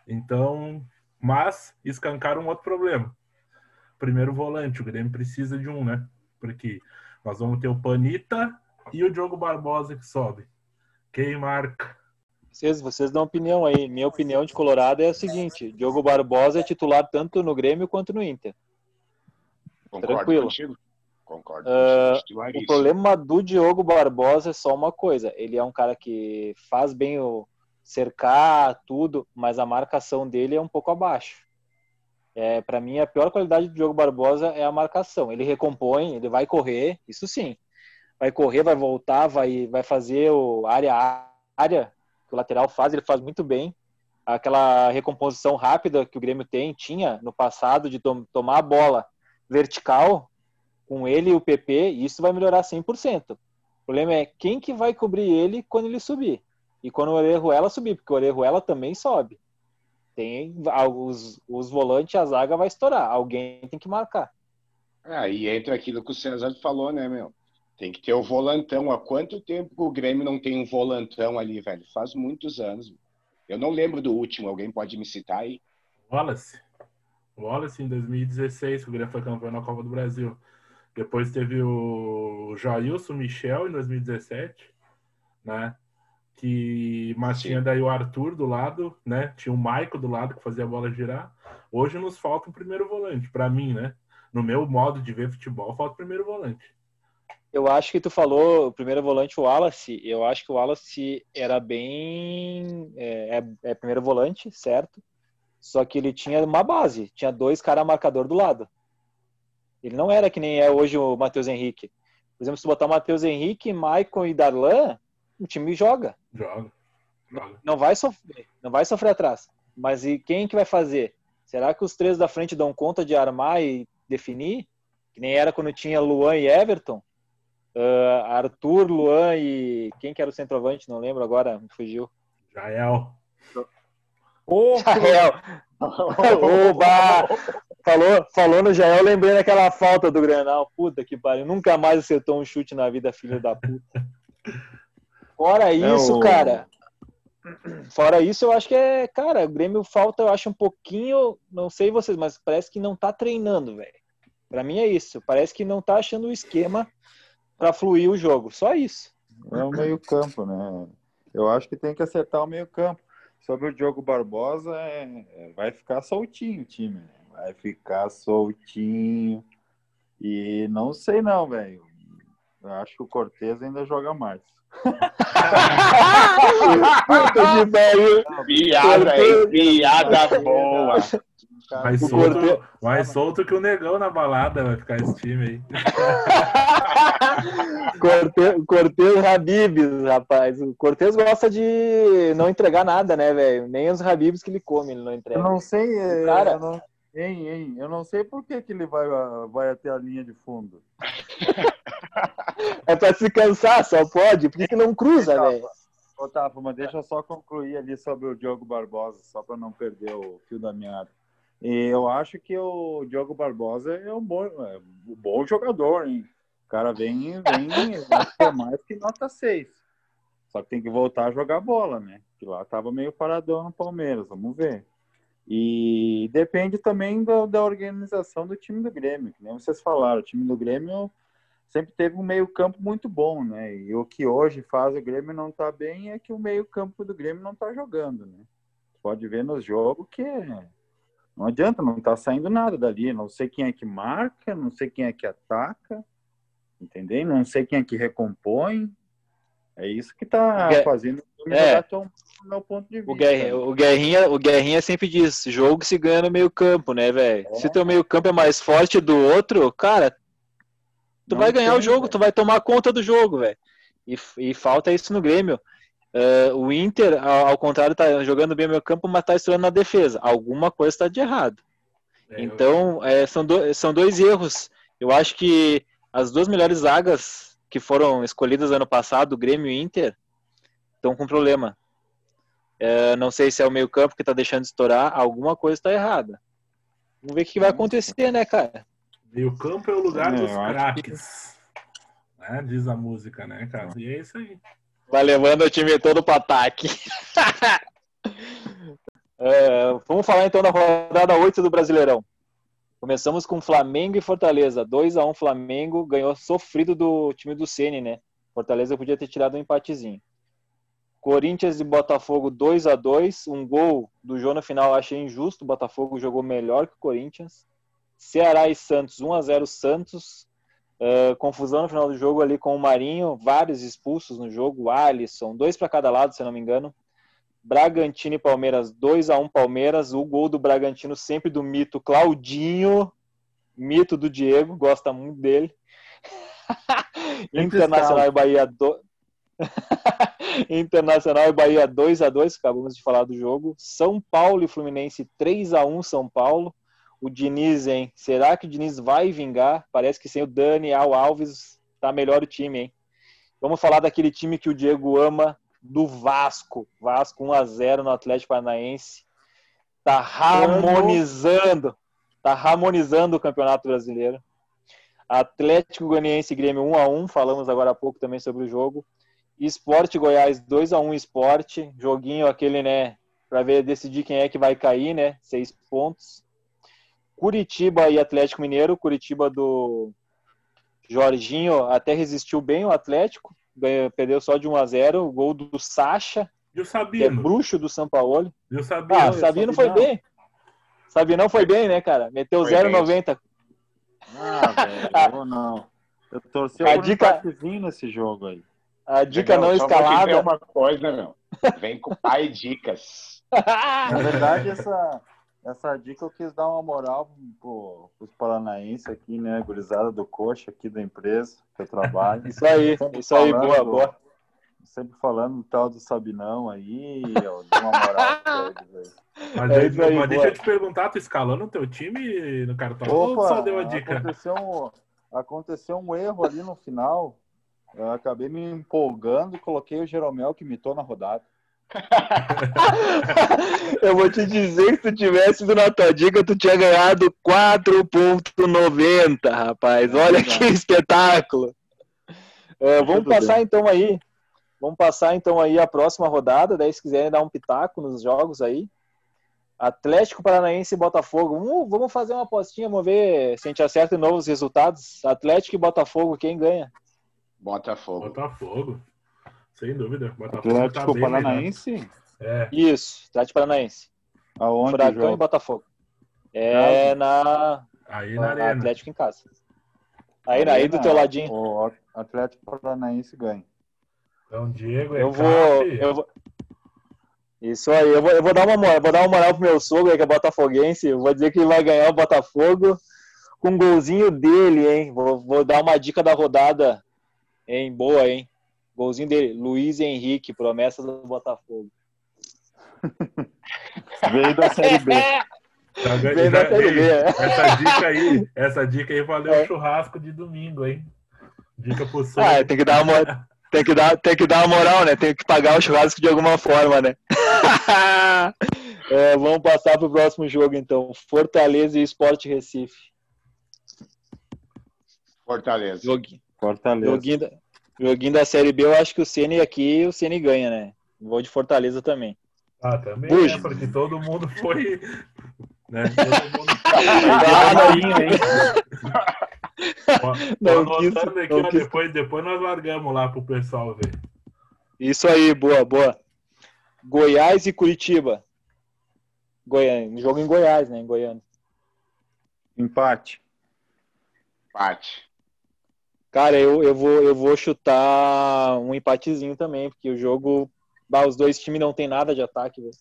Então, mas escancar um outro problema. Primeiro volante, o Grêmio precisa de um, né? Porque nós vamos ter o Panita e o Diogo Barbosa que sobe. Quem marca? Vocês, vocês dão opinião aí. Minha opinião de Colorado é a seguinte: Diogo Barbosa é titular tanto no Grêmio quanto no Inter. Concordo Tranquilo. Contigo. Concordo. Uh, o problema do Diogo Barbosa é só uma coisa: ele é um cara que faz bem o cercar tudo, mas a marcação dele é um pouco abaixo. É, para mim, a pior qualidade do Diogo Barbosa é a marcação. Ele recompõe, ele vai correr, isso sim vai correr, vai voltar, vai, vai fazer o área área que o lateral faz, ele faz muito bem. Aquela recomposição rápida que o Grêmio tem, tinha no passado de to tomar a bola vertical com ele e o PP, isso vai melhorar 100%. O problema é quem que vai cobrir ele quando ele subir. E quando o Orejuela subir, porque o Orejuela também sobe. Tem os, os volantes, a zaga vai estourar. Alguém tem que marcar. Aí entra aquilo que o César falou, né, meu? Tem que ter o volantão. Há quanto tempo o Grêmio não tem um volantão ali, velho? Faz muitos anos. Eu não lembro do último. Alguém pode me citar aí? Wallace. Wallace em 2016, que o Grêmio foi campeão na Copa do Brasil. Depois teve o Jailson Michel em 2017, né? Que, mas Sim. tinha daí o Arthur do lado, né? Tinha o Maico do lado que fazia a bola girar. Hoje nos falta um primeiro volante, para mim, né? No meu modo de ver futebol, falta o primeiro volante. Eu acho que tu falou o primeiro volante, o Wallace. Eu acho que o Wallace era bem. É, é, é primeiro volante, certo? Só que ele tinha uma base, tinha dois caras marcador do lado. Ele não era que nem é hoje o Matheus Henrique. Por exemplo, se botar o Matheus Henrique, Maicon e Darlan, o time joga. Joga. joga. Não vai sofrer, não vai sofrer atrás. Mas e quem que vai fazer? Será que os três da frente dão conta de armar e definir? Que nem era quando tinha Luan e Everton? Uh, Arthur, Luan e quem que era o centroavante? Não lembro agora, me fugiu. Jael. Oh, Jael. Oba! falou, falou no Jael, lembrei daquela falta do Grenal. Puta que pariu, nunca mais acertou um chute na vida, filho da puta. Fora isso, cara. Fora isso, eu acho que é, cara, o Grêmio falta, eu acho um pouquinho, não sei vocês, mas parece que não tá treinando, velho. Para mim é isso. Parece que não tá achando o esquema para fluir o jogo. Só isso. É o meio-campo, né? Eu acho que tem que acertar o meio-campo. Sobre o Diogo Barbosa, é, é, vai ficar soltinho o time. Né? Vai ficar soltinho. E não sei não, velho. Eu acho que o Cortez ainda joga mais. piada, hein? Piada boa. Cara. Mais O solto, Corte- mais solto que o negão na balada vai ficar esse time aí. Corte- Cortez Habibs, rapaz. O Cortez gosta de não entregar nada, né, velho? Nem os Habibs que ele come, ele não Eu entrega. não sei, é, Cara- eu não, hein, hein, eu não sei por que, que ele vai, vai até a linha de fundo. É pra se cansar, só pode. Por que, que não cruza, velho? Ô, Tafa, mas deixa eu só concluir ali sobre o Diogo Barbosa, só para não perder o fio da meada. E eu acho que o Diogo Barbosa é um bom, é um bom jogador, hein? O cara vem, vem é mais que nota 6. Só que tem que voltar a jogar bola, né? Que lá tava meio paradão no Palmeiras, vamos ver. E depende também da, da organização do time do Grêmio, que nem vocês falaram, o time do Grêmio sempre teve um meio-campo muito bom, né? E o que hoje faz o Grêmio não tá bem é que o meio-campo do Grêmio não tá jogando, né? Pode ver nos jogos que não adianta, não tá saindo nada dali. Não sei quem é que marca, não sei quem é que ataca, entendeu? Não sei quem é que recompõe. É isso que tá Gue- fazendo É. tão meu ponto de vista. O Guerrinha, o, Guerrinha, o Guerrinha sempre diz: jogo se ganha no meio-campo, né, velho? É. Se teu meio-campo é mais forte do outro, cara, tu Não vai ganhar tem, o jogo, velho. tu vai tomar conta do jogo, velho. E, e falta isso no Grêmio. Eh, o Inter, ao, ao contrário, tá jogando bem o meio campo, mas tá estourando na defesa. Alguma coisa tá de errado. É, eu- Então, é, são, do- são dois erros. Eu acho que as duas melhores zagas que foram escolhidas ano passado, Grêmio e Inter, estão com problema. É, não sei se é o meio campo que tá deixando de estourar, alguma coisa está errada. Vamos ver o que, que vai acontecer, né, cara? Meio campo é o lugar É, dos craques. Né? Diz a música, né, cara? E é isso aí. Vai levando o time todo para ataque. É, vamos falar então da rodada 8 do Brasileirão. Começamos com Flamengo e Fortaleza. 2 a 1 Flamengo ganhou sofrido do time do Ceni, né? Fortaleza podia ter tirado um empatezinho. Corinthians e Botafogo 2 a 2 Um gol do João no final achei injusto. O Botafogo jogou melhor que o Corinthians. Ceará e Santos 1 a 0 Santos. Uh, confusão no final do jogo ali com o Marinho, vários expulsos no jogo, Alisson, dois para cada lado, se eu não me engano. Bragantino e Palmeiras, 2 a 1 Palmeiras. O gol do Bragantino sempre do mito Claudinho, mito do Diego, gosta muito dele. Internacional e Bahia do... Internacional e Bahia 2 a 2, acabamos de falar do jogo. São Paulo e Fluminense 3 a 1 São Paulo. O Diniz, hein? Será que o Diniz vai vingar? Parece que sem o Daniel Alves tá melhor o time, hein? Vamos falar daquele time que o Diego ama, do Vasco. Vasco 1 a 0 no Atlético Paranaense. Tá harmonizando. Tá harmonizando o Campeonato Brasileiro. Atlético Goianiense e Grêmio 1 a 1, falamos agora há pouco também sobre o jogo. Esporte Goiás 2 a 1 Esporte, joguinho aquele, né, para ver decidir quem é que vai cair, né? Seis pontos. Curitiba e Atlético Mineiro, Curitiba do Jorginho até resistiu bem o Atlético, ganhou, perdeu só de 1 a 0, o gol do Sacha, E o que é Sabino? bruxo do São Paulo. E o Sabino? Ah, Sabino foi Sabinão. bem. Sabinão foi bem, né, cara? Meteu Foi bem. 0,90. Ah, velho, eu não. Eu torci A um dica- nesse jogo aí. A dica não só escalada. uma coisa, meu. Vem com pai dicas. Na verdade, essa, essa dica eu quis dar uma moral pro, pros paranaenses aqui, né? Gurizada do coxa aqui da empresa que eu trabalho. Isso aí, Sempre isso aí, falando- boa, boa. Sempre falando do tal do Sabinão aí, eu dei uma moral pra eles aí. Mas, É aí, isso aí, mas deixa eu te perguntar, tu escalando o teu time no cartão ou Opa, só deu a dica? Aconteceu um, aconteceu um erro ali no final. Eu acabei me empolgando e coloquei o Jeromel que mitou na rodada. Eu vou te dizer que se tu tivesse ido na tua dica, tu tinha ganhado 4,90, rapaz. Olha que espetáculo. É, vamos Tudo passar bem. então aí. Vamos passar então aí a próxima rodada. Daí, se quiserem dar um pitaco nos jogos aí. Atlético Paranaense e Botafogo. Vamos, vamos fazer uma apostinha, vamos ver se a gente acerta de novo os resultados. Atlético e Botafogo, quem ganha? Botafogo. Botafogo. Sem dúvida. Botafogo tá Atlético bem melhor. Paranaense? É. Isso, Atlético Paranaense. Aonde o Furacão e? Botafogo. É na, Aí na na arena. Atlético em casa. Aí, aí do teu ladinho. O Atlético Paranaense ganha. Então, Diego é Eu vou, eu vou. Isso aí, eu vou, eu vou dar uma moral, vou dar uma moral pro meu sogro aí, que é botafoguense. Vou dizer que ele vai ganhar o Botafogo com um golzinho dele, hein? Vou, vou dar uma dica da rodada, hein? Boa, hein? Golzinho dele, Luiz Henrique, promessa do Botafogo. Veio da Série B. Vem já- da Série B, é. essa dica aí, essa dica aí valeu É. o churrasco de domingo, hein? Dica pro Sul. Ah, tem que dar uma, tem que dar, tem que dar uma moral, né? Tem que pagar o churrasco de alguma forma, né? É, vamos passar pro próximo jogo, então. Fortaleza e Sport Recife. Fortaleza. Joguinho, Fortaleza. joguinho, da, joguinho da Série B, eu acho que o Ceni aqui, o Ceni ganha, né? Vou de Fortaleza também. Ah, também, Buja. né? Porque todo mundo foi. Né? Todo mundo Ah, não, hein? Não quis- aqui, não ó, depois, depois nós largamos lá pro pessoal ver. Isso aí, boa, boa. Goiás e Curitiba. Goiânia, jogo em Goiás, né? Em Goiânia. Empate. Empate. Cara, eu, eu, vou, eu vou chutar um empatezinho também, porque o jogo. Bah, os dois times não tem nada de ataque, velho.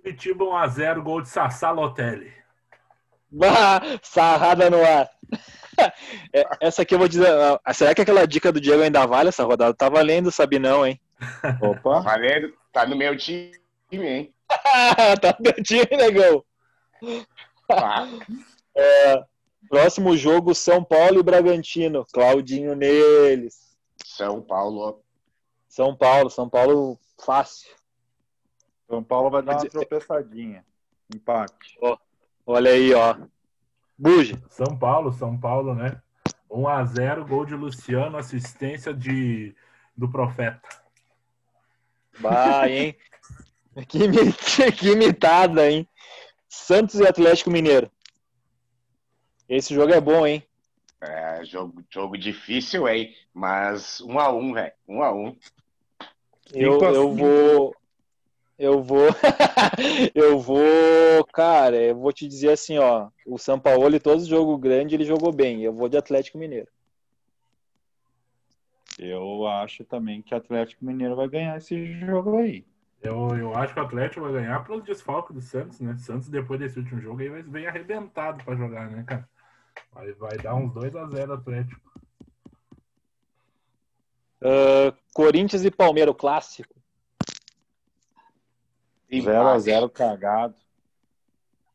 Curitiba 1x0, gol de Sassá Lotelli. Bah, sarrada no ar. É, Essa aqui eu vou dizer. ah, Será que aquela dica do Diego ainda vale essa rodada? Tá valendo, sabe não, hein? Opa. Valendo, tá no meu time, hein? tá meu time, negão. Tá. Próximo jogo, São Paulo e Bragantino. Claudinho neles. São Paulo. São Paulo, São Paulo fácil. São Paulo vai dar uma tropeçadinha. Empate. Olha aí, ó. Buja. São Paulo, São Paulo, né? 1x0, gol de Luciano, assistência de, do Profeta. Vai, hein? Que, que imitada, hein? Santos e Atlético Mineiro. Esse jogo é bom, hein? É, jogo, jogo difícil, hein? Mas um a um, velho. Um a um. Eu, eu cinco. vou. Eu vou. eu vou. Cara, eu vou te dizer assim, ó. O São Paulo, todos os jogos grandes, ele jogou bem. Eu vou de Atlético Mineiro. Eu acho também que o Atlético Mineiro vai ganhar esse jogo aí. Eu, eu acho que o Atlético vai ganhar pelos desfalques do Santos, né? Santos, depois desse último jogo, aí vai bem arrebentado pra jogar, né, cara? Vai, vai dar uns 2x0 Atlético. Ah, Corinthians e Palmeiras, clássico. 0x0 cagado.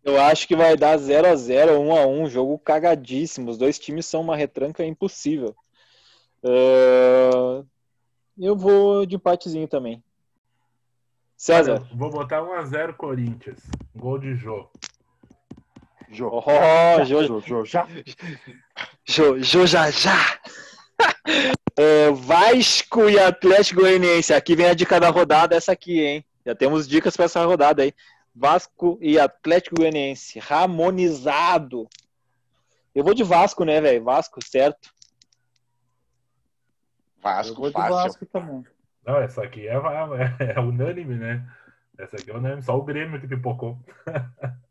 Eu acho que vai dar 0 a 0 1x1, jogo cagadíssimo. Os dois times são uma retranca impossível. Ah, eu vou de empatezinho também. César. Vou botar 1x0 Corinthians. Gol de Jô. Jô. Oh, Jô, Jô, Jô, já. Jô, Jô já já. É, Vasco e Atlético Goianiense. Aqui vem a dica da rodada, essa aqui, hein? Já temos dicas para essa rodada aí. Vasco e Atlético Goianiense. Ramonizado. Eu vou de Vasco, né, velho? Vasco, certo? Eu Vasco, fácil. Vasco também. Não, essa aqui é, é, é unânime, né? Essa aqui é unânime. Só o Grêmio que pipocou.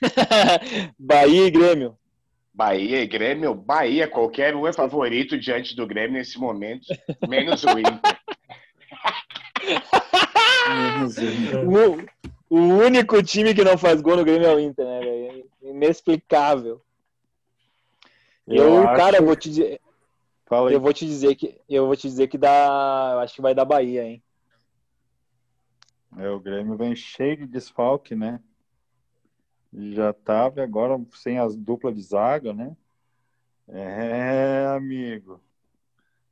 Bahia e Grêmio. Bahia e Grêmio. Bahia, qualquer um é favorito diante do Grêmio nesse momento. Menos o Inter. Menos um. O, o único time que não faz gol no Grêmio é o Inter, né, velho? Inexplicável. Eu, acho- cara, vou te dizer, eu vou te dizer que eu vou te dizer que dá, eu acho que vai dar Bahia, hein? É, o Grêmio vem cheio de desfalque, né? Já tava agora sem as duplas de zaga, né? É, amigo.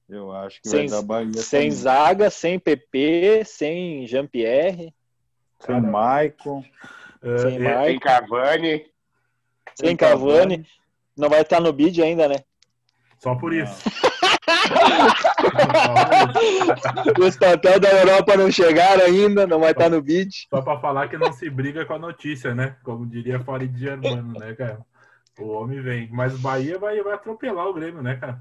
Eu acho que Sem- vai dar Bahia Sem também. zaga, sem PP, sem Jean-Pierre, Sem Maicon. É, sem Tem Marco, Cavani. sem Cavani. Não vai estar no bid ainda, né? Só por isso. Os papéis da Europa não chegaram ainda, não vai estar no bid. Só pra falar que não se briga com a notícia, né? Como diria Farid Germano, né, cara? O homem vem. Mas o Bahia vai, vai atropelar o Grêmio, né, cara?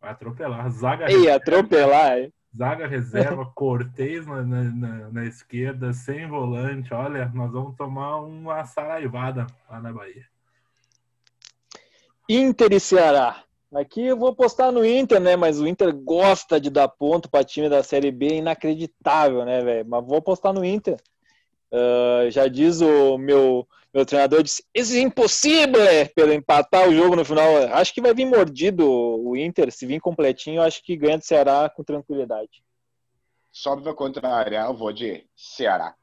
Vai atropelar. Zaga, Ei, atropelar, hein? zaga reserva, Cortez na, na, na- na esquerda, sem volante. Olha, nós vamos tomar uma saraivada lá na Bahia. Inter e Ceará. Aqui eu vou postar no Inter, né? Mas o Inter gosta de dar ponto para time da Série B, inacreditável, né, velho? Mas vou postar no Inter. Uh, já diz o meu, meu treinador, disse, isso é impossível, é, pelo empatar o jogo no final. Acho que vai vir mordido o Inter, se vir completinho, acho que ganha do Ceará com tranquilidade. Sobe pra contrariar, eu vou de Ceará.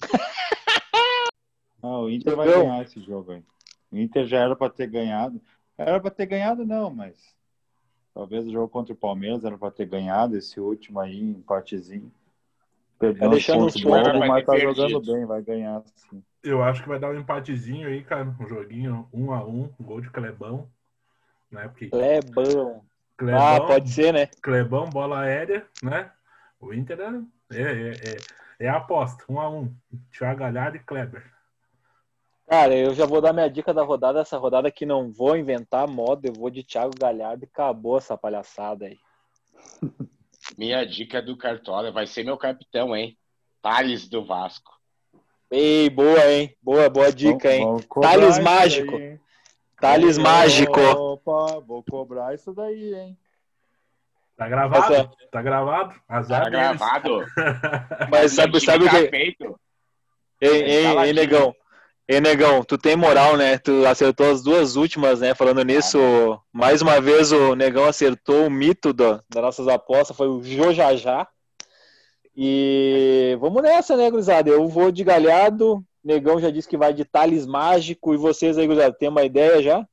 ah, o Inter vai ganhar esse jogo aí. O Inter já era para ter ganhado. Era para ter ganhado, não, mas talvez o jogo contra o Palmeiras era para ter ganhado esse último aí, empatezinho. Perdeu tá deixando pontos bons, mas tá perdido. jogando bem, vai ganhar sim. Eu acho que vai dar um empatezinho aí, cara. Um joguinho um a um, gol de Clebão. Né? Porque... Clebão. Clebão. Ah, pode ser, né? Clebão, bola aérea, né? O Inter é, é, é, é a aposta, um a um. Thiago Galhardo e Kleber. Cara, eu já vou dar minha dica da rodada. Essa rodada que não vou inventar moda, eu vou de Thiago Galhardo e acabou essa palhaçada aí. Minha dica é do Cartola vai ser meu capitão, hein? Thales do Vasco. Ei, boa, hein? Boa, boa dica, hein? Thales mágico. Aí, Thales mágico. Opa, vou cobrar isso daí, hein? Tá gravado? Tá gravado? Azar tá gravado. Mas sabe, sabe o que? Ei, ei, ei, negão. Ei, Negão, tu tem moral, né? Tu acertou as duas últimas, né? Falando nisso, mais uma vez o Negão acertou o mito do, das nossas apostas, foi o Jojajá. E vamos nessa, né, Gurizada? Eu vou de galhado, Negão já disse que vai de Thales Mágico, e vocês aí, Gurizada, tem uma ideia já?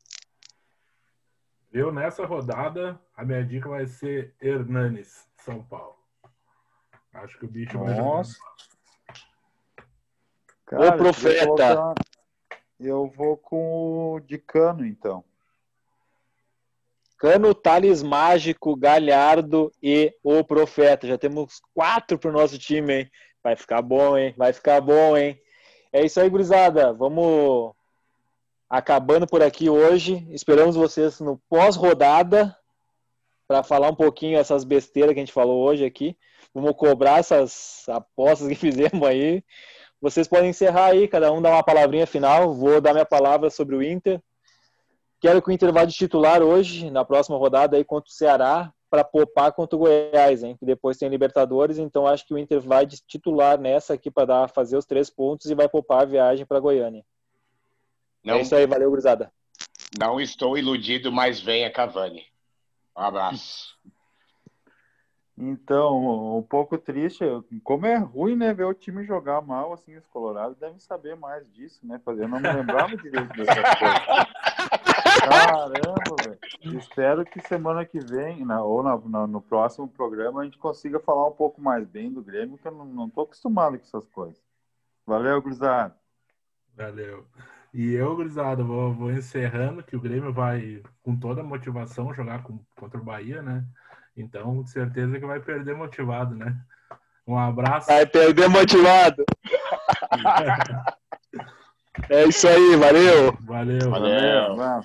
Eu, nessa rodada, a minha dica vai ser Hernanes, São Paulo. Acho que o bicho Nossa. vai jogar. Cara, o profeta. Eu vou com o de cano, então. Cano, Thales Mágico, Galhardo e o Profeta. Já temos quatro pro nosso time, hein? Vai ficar bom, hein? Vai ficar bom, hein? É isso aí, gurizada. Vamos acabando por aqui hoje. Esperamos vocês no pós-rodada para falar um pouquinho essas besteiras que a gente falou hoje aqui. Vamos cobrar essas apostas que fizemos aí. Vocês podem encerrar aí, cada um dá uma palavrinha final. Vou dar minha palavra sobre o Inter. Quero que o Inter vá de titular hoje, na próxima rodada aí contra o Ceará, para poupar contra o Goiás, hein? Que depois tem Libertadores, então acho que o Inter vai de titular nessa aqui para fazer os três pontos e vai poupar a viagem para Goiânia. Não, é isso aí, valeu, gurizada. Não estou iludido, mas venha Cavani. Um abraço. Então, um pouco triste, como é ruim, né, ver o time jogar mal, assim, os colorados devem saber mais disso, né, eu não me lembrava direito dessa coisa. Caramba, velho. Espero que semana que vem, na, ou na, na, no próximo programa, a gente consiga falar um pouco mais bem do Grêmio, que eu não, não tô acostumado com essas coisas. Valeu, Gurizada. Valeu. E eu, Gurizada, vou, vou encerrando, que o Grêmio vai, com toda a motivação, jogar com, contra o Bahia, né, então, certeza que vai perder motivado, né? Um abraço. Vai perder motivado. é isso aí, valeu. Valeu. Valeu. valeu.